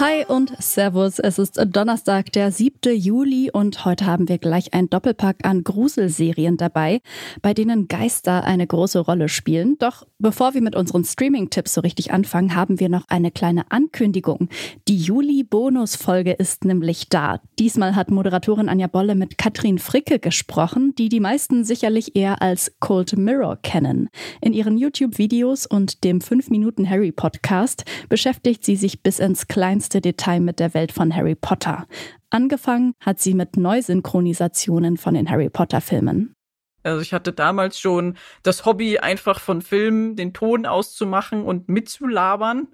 Hi und Servus. Es ist Donnerstag, der 7. Juli und heute haben wir gleich ein Doppelpack an Gruselserien dabei, bei denen Geister eine große Rolle spielen. Doch bevor wir mit unseren Streaming-Tipps so richtig anfangen, haben wir noch eine kleine Ankündigung. Die Juli-Bonus-Folge ist nämlich da. Diesmal hat Moderatorin Anja Bolle mit Katrin Fricke gesprochen, die die meisten sicherlich eher als Cold Mirror kennen. In ihren YouTube-Videos und dem 5-Minuten-Harry-Podcast beschäftigt sie sich bis ins kleinste kleinste Detail mit der Welt von Harry Potter. Angefangen hat sie mit Neusynchronisationen von den Harry Potter-Filmen. Also ich hatte damals schon das Hobby, einfach von Filmen den Ton auszumachen und mitzulabern.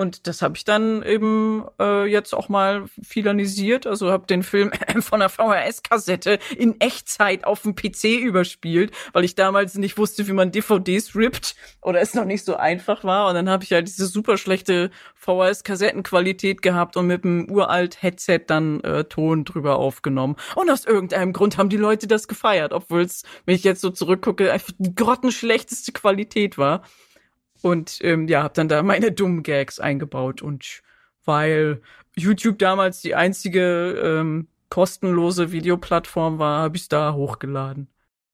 Und das habe ich dann eben äh, jetzt auch mal filanisiert. Also habe den Film von der VHS-Kassette in Echtzeit auf dem PC überspielt, weil ich damals nicht wusste, wie man DVDs rippt oder es noch nicht so einfach war. Und dann habe ich halt diese super schlechte VHS-Kassettenqualität gehabt und mit einem uralt Headset dann äh, Ton drüber aufgenommen. Und aus irgendeinem Grund haben die Leute das gefeiert, obwohl es, wenn ich jetzt so zurückgucke, einfach die grottenschlechteste Qualität war. Und ähm, ja, habe dann da meine dummen Gags eingebaut. Und weil YouTube damals die einzige ähm, kostenlose Videoplattform war, habe ich da hochgeladen.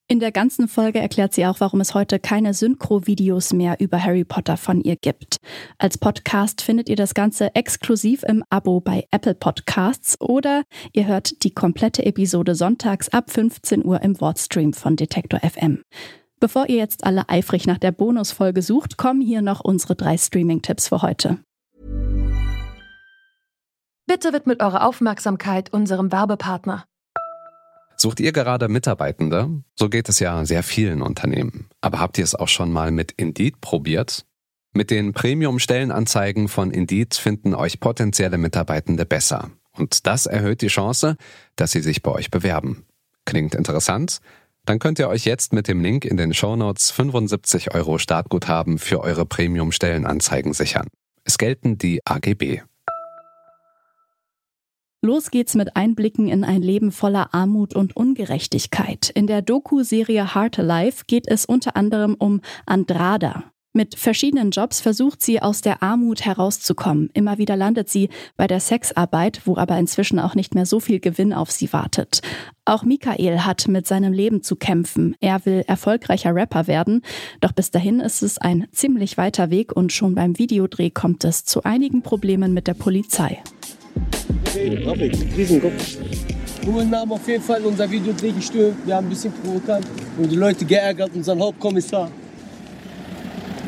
In der ganzen Folge erklärt sie auch, warum es heute keine Synchro-Videos mehr über Harry Potter von ihr gibt. Als Podcast findet ihr das Ganze exklusiv im Abo bei Apple Podcasts oder ihr hört die komplette Episode sonntags ab 15 Uhr im Wordstream von Detektor FM. Bevor ihr jetzt alle eifrig nach der Bonusfolge sucht, kommen hier noch unsere drei Streaming-Tipps für heute. Bitte widmet eure Aufmerksamkeit unserem Werbepartner. Sucht ihr gerade Mitarbeitende? So geht es ja sehr vielen Unternehmen. Aber habt ihr es auch schon mal mit Indeed probiert? Mit den Premium-Stellenanzeigen von Indeed finden euch potenzielle Mitarbeitende besser. Und das erhöht die Chance, dass sie sich bei euch bewerben. Klingt interessant? Dann könnt ihr euch jetzt mit dem Link in den Shownotes 75 Euro Startguthaben für eure Premium-Stellenanzeigen sichern. Es gelten die AGB. Los geht's mit Einblicken in ein Leben voller Armut und Ungerechtigkeit. In der Doku-Serie Heart Alive geht es unter anderem um Andrada. Mit verschiedenen Jobs versucht sie aus der Armut herauszukommen. Immer wieder landet sie bei der Sexarbeit, wo aber inzwischen auch nicht mehr so viel Gewinn auf sie wartet. Auch Michael hat mit seinem Leben zu kämpfen. Er will erfolgreicher Rapper werden, doch bis dahin ist es ein ziemlich weiter Weg und schon beim Videodreh kommt es zu einigen Problemen mit der Polizei. Hey, Riesenkopf. Bullen haben auf jeden Fall unser Videodreh gestört. Wir haben ein bisschen provokant und die Leute geärgert, unseren Hauptkommissar.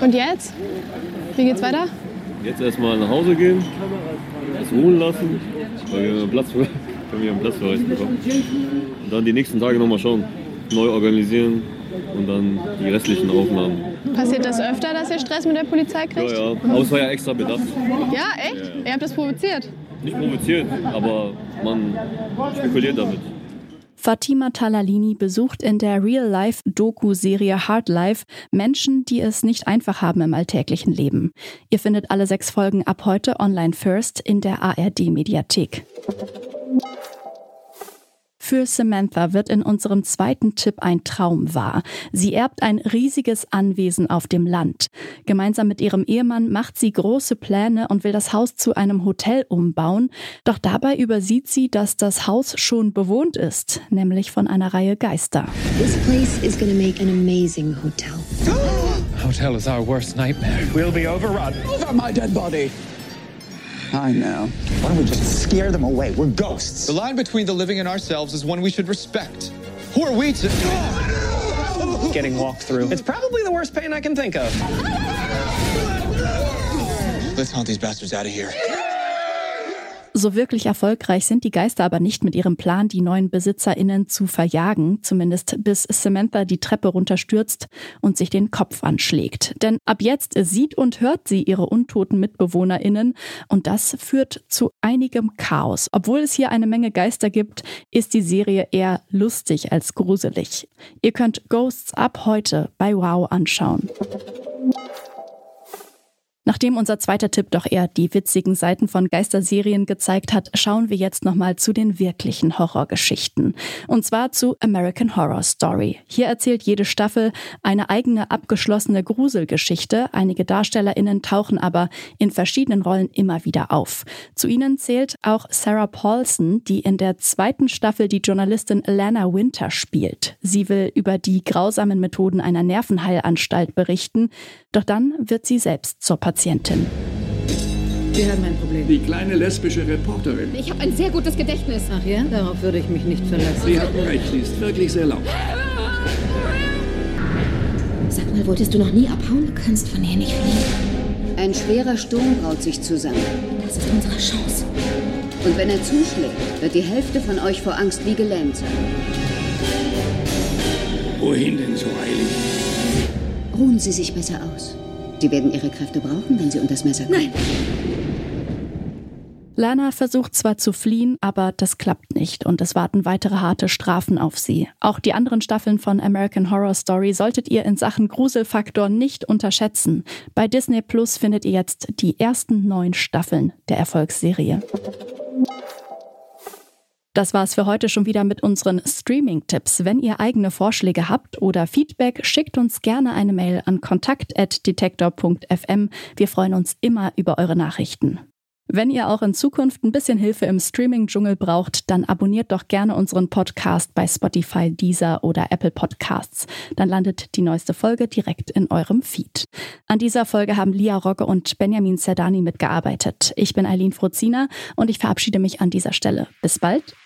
Und jetzt? Wie geht's weiter? Jetzt erstmal nach Hause gehen, das ruhen lassen, weil wir einen Platz für, können wir einen Platz für euch bekommen. Und dann die nächsten Tage nochmal schauen, neu organisieren und dann die restlichen Aufnahmen. Passiert das öfter, dass ihr Stress mit der Polizei kriegt? Ja, ja. Aber es war ja extra bedacht. Ja, echt? Ja, ja. Ihr habt das provoziert? Nicht provoziert, aber man spekuliert damit. Fatima Talalini besucht in der Real-Life-Doku-Serie Hard Life Menschen, die es nicht einfach haben im alltäglichen Leben. Ihr findet alle sechs Folgen ab heute online first in der ARD-Mediathek. Für Samantha wird in unserem zweiten Tipp ein Traum wahr. Sie erbt ein riesiges Anwesen auf dem Land. Gemeinsam mit ihrem Ehemann macht sie große Pläne und will das Haus zu einem Hotel umbauen. Doch dabei übersieht sie, dass das Haus schon bewohnt ist, nämlich von einer Reihe Geister. This place is to make an amazing hotel. Hotel is our worst nightmare. We'll be overrun. Over my dead body. I know. Why don't we just scare them away? We're ghosts. The line between the living and ourselves is one we should respect. Who are we to. Getting walked through. It's probably the worst pain I can think of. Let's haunt these bastards out of here. So wirklich erfolgreich sind die Geister aber nicht mit ihrem Plan, die neuen BesitzerInnen zu verjagen, zumindest bis Samantha die Treppe runterstürzt und sich den Kopf anschlägt. Denn ab jetzt sieht und hört sie ihre untoten MitbewohnerInnen und das führt zu einigem Chaos. Obwohl es hier eine Menge Geister gibt, ist die Serie eher lustig als gruselig. Ihr könnt Ghosts ab heute bei Wow anschauen. Nachdem unser zweiter Tipp doch eher die witzigen Seiten von Geisterserien gezeigt hat, schauen wir jetzt nochmal zu den wirklichen Horrorgeschichten. Und zwar zu American Horror Story. Hier erzählt jede Staffel eine eigene abgeschlossene Gruselgeschichte. Einige DarstellerInnen tauchen aber in verschiedenen Rollen immer wieder auf. Zu ihnen zählt auch Sarah Paulson, die in der zweiten Staffel die Journalistin Lana Winter spielt. Sie will über die grausamen Methoden einer Nervenheilanstalt berichten, doch dann wird sie selbst zur Patientin. Wir haben ein Problem. Die kleine lesbische Reporterin. Ich habe ein sehr gutes Gedächtnis. Ach ja? Darauf würde ich mich nicht verlassen. Sie hatten recht, sie ist wirklich sehr laut. Sag mal, wolltest du noch nie abhauen? Du kannst von hier nicht fliehen. Ein schwerer Sturm braut sich zusammen. Das ist unsere Chance. Und wenn er zuschlägt, wird die Hälfte von euch vor Angst wie gelähmt sein. Wohin denn so eilig? Ruhen Sie sich besser aus. Sie werden Ihre Kräfte brauchen, wenn Sie unter das Messer kommen. Nein! Lana versucht zwar zu fliehen, aber das klappt nicht und es warten weitere harte Strafen auf sie. Auch die anderen Staffeln von American Horror Story solltet ihr in Sachen Gruselfaktor nicht unterschätzen. Bei Disney Plus findet ihr jetzt die ersten neun Staffeln der Erfolgsserie. Das war's für heute schon wieder mit unseren Streaming-Tipps. Wenn ihr eigene Vorschläge habt oder Feedback, schickt uns gerne eine Mail an kontakt.detektor.fm. Wir freuen uns immer über eure Nachrichten. Wenn ihr auch in Zukunft ein bisschen Hilfe im Streaming-Dschungel braucht, dann abonniert doch gerne unseren Podcast bei Spotify, Deezer oder Apple Podcasts. Dann landet die neueste Folge direkt in eurem Feed. An dieser Folge haben Lia Rogge und Benjamin Zerdani mitgearbeitet. Ich bin Eileen Frozina und ich verabschiede mich an dieser Stelle. Bis bald,